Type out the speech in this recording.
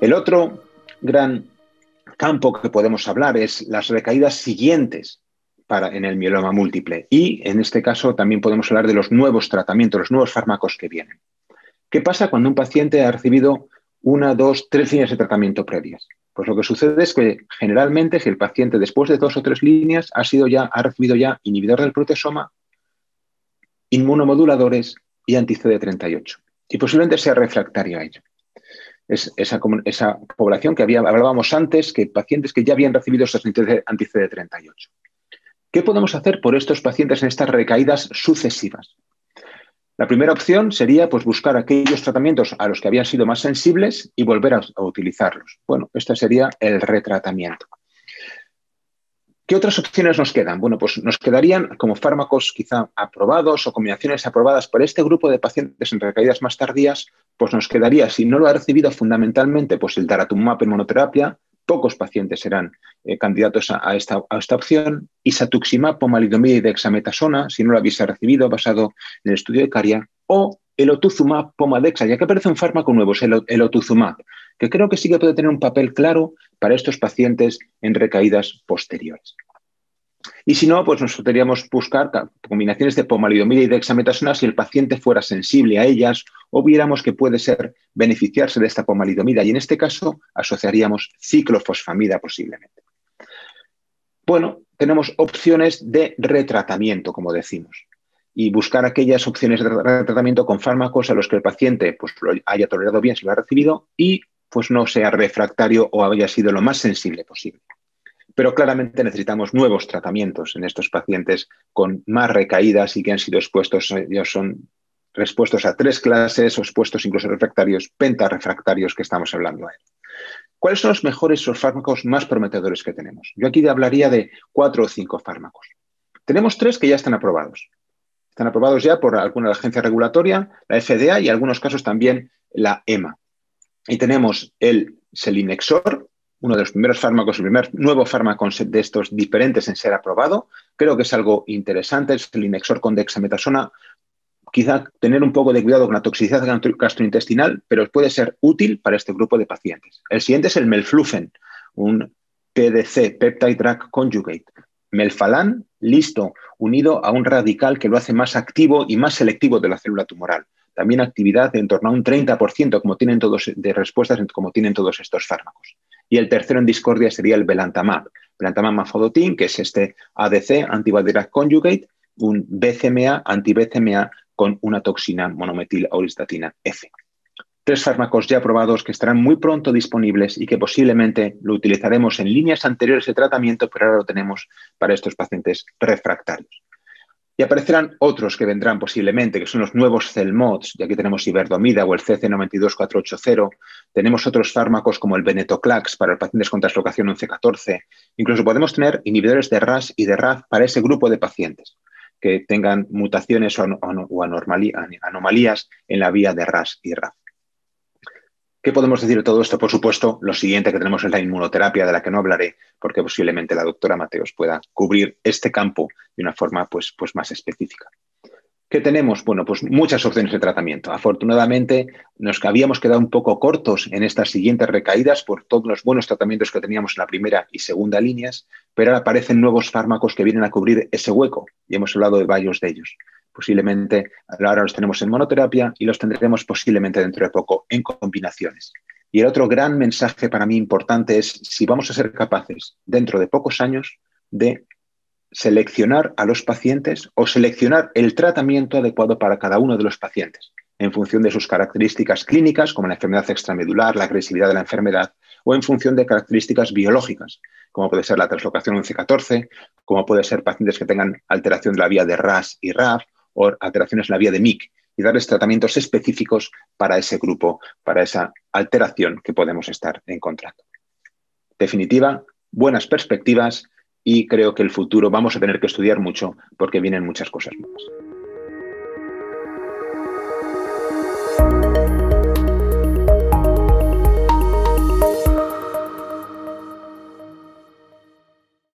El otro gran campo que podemos hablar es las recaídas siguientes en el mieloma múltiple. Y en este caso también podemos hablar de los nuevos tratamientos, los nuevos fármacos que vienen. ¿Qué pasa cuando un paciente ha recibido una, dos, tres líneas de tratamiento previas? Pues lo que sucede es que generalmente si el paciente después de dos o tres líneas ha, sido ya, ha recibido ya inhibidor del proteasoma, inmunomoduladores y anti-CD38. Y posiblemente sea refractario a ello. Es esa, población que hablábamos antes, que pacientes que ya habían recibido estos anti-CD38. ¿Qué podemos hacer por estos pacientes en estas recaídas sucesivas? La primera opción sería pues, buscar aquellos tratamientos a los que habían sido más sensibles y volver a, utilizarlos. Bueno, este sería el retratamiento. ¿Qué otras opciones nos quedan? Bueno, pues nos quedarían como fármacos quizá aprobados o combinaciones aprobadas por este grupo de pacientes en recaídas más tardías, pues nos quedaría, si no lo ha recibido fundamentalmente, pues el daratumumab en monoterapia, pocos pacientes serán eh, candidatos a, esta, opción. Y satuximab, pomalidomida y dexametasona, si no lo hubiese recibido, basado en el estudio de Caria, o el otuzumab, pomadexa, ya que aparece un fármaco nuevo, el, el otuzumab, que creo que sí que puede tener un papel claro para estos pacientes en recaídas posteriores. Y si no, pues nos podríamos buscar combinaciones de pomalidomida y dexametasona si el paciente fuera sensible a ellas o viéramos que puede ser beneficiarse de esta pomalidomida. Y en este caso asociaríamos ciclofosfamida posiblemente. Bueno, tenemos opciones de retratamiento, como decimos, y buscar aquellas opciones de retratamiento con fármacos a los que el paciente pues, lo haya tolerado bien si lo ha recibido y pues no sea refractario o haya sido lo más sensible posible pero claramente necesitamos nuevos tratamientos en estos pacientes con más recaídas y que han sido expuestos, ellos son expuestos a tres clases o expuestos incluso refractarios, pentarefractarios que estamos hablando ahí. ¿Cuáles son los mejores los fármacos más prometedores que tenemos? Yo aquí hablaría de cuatro o cinco fármacos. Tenemos tres que ya están aprobados. Están aprobados ya por alguna agencia regulatoria, la FDA y en algunos casos también la EMA. Y tenemos el selinexor, uno de los primeros fármacos, el primer nuevo fármaco de estos diferentes en ser aprobado. Creo que es algo interesante, es el Inexor con dexametasona. Quizá tener un poco de cuidado con la toxicidad gastrointestinal, pero puede ser útil para este grupo de pacientes. El siguiente es el melflufen, un PDC, Peptide Drug Conjugate. Melfalán, listo, unido a un radical que lo hace más activo y más selectivo de la célula tumoral. También actividad de en torno a un 30%, como tienen todos, de respuestas como tienen todos estos fármacos. Y el tercero en discordia sería el belantamab. Belantamab mafodotin, que es este ADC, antibody conjugate, un BCMA, anti-BCMA con una toxina monometil auristatina F. Tres fármacos ya aprobados que estarán muy pronto disponibles y que posiblemente lo utilizaremos en líneas anteriores de tratamiento, pero ahora lo tenemos para estos pacientes refractarios. Y aparecerán otros que vendrán posiblemente, que son los nuevos CELMODs, y aquí tenemos iberdomida o el CC92480, tenemos otros fármacos como el Venetoclax para pacientes con translocación 1114, incluso podemos tener inhibidores de RAS y de RAF para ese grupo de pacientes que tengan mutaciones o, anomalías en la vía de RAS y RAF. ¿Qué podemos decir de todo esto? Por supuesto, lo siguiente que tenemos es la inmunoterapia, de la que no hablaré, porque posiblemente la doctora Mateos pueda cubrir este campo de una forma pues, pues más específica. ¿Qué tenemos? Bueno, pues muchas opciones de tratamiento. Afortunadamente, nos habíamos quedado un poco cortos en estas siguientes recaídas por todos los buenos tratamientos que teníamos en la primera y segunda líneas, pero ahora aparecen nuevos fármacos que vienen a cubrir ese hueco y hemos hablado de varios de ellos. Posiblemente ahora los tenemos en monoterapia y los tendremos posiblemente dentro de poco en combinaciones. Y el otro gran mensaje para mí importante es si vamos a ser capaces dentro de pocos años de seleccionar a los pacientes o seleccionar el tratamiento adecuado para cada uno de los pacientes en función de sus características clínicas, como la enfermedad extramedular, la agresividad de la enfermedad, o en función de características biológicas, como puede ser la translocación 11-14, como puede ser pacientes que tengan alteración de la vía de RAS y RAF, o alteraciones en la vía de MIC y darles tratamientos específicos para ese grupo, para esa alteración que podemos estar encontrando. Definitiva, buenas perspectivas y creo que el futuro vamos a tener que estudiar mucho porque vienen muchas cosas nuevas.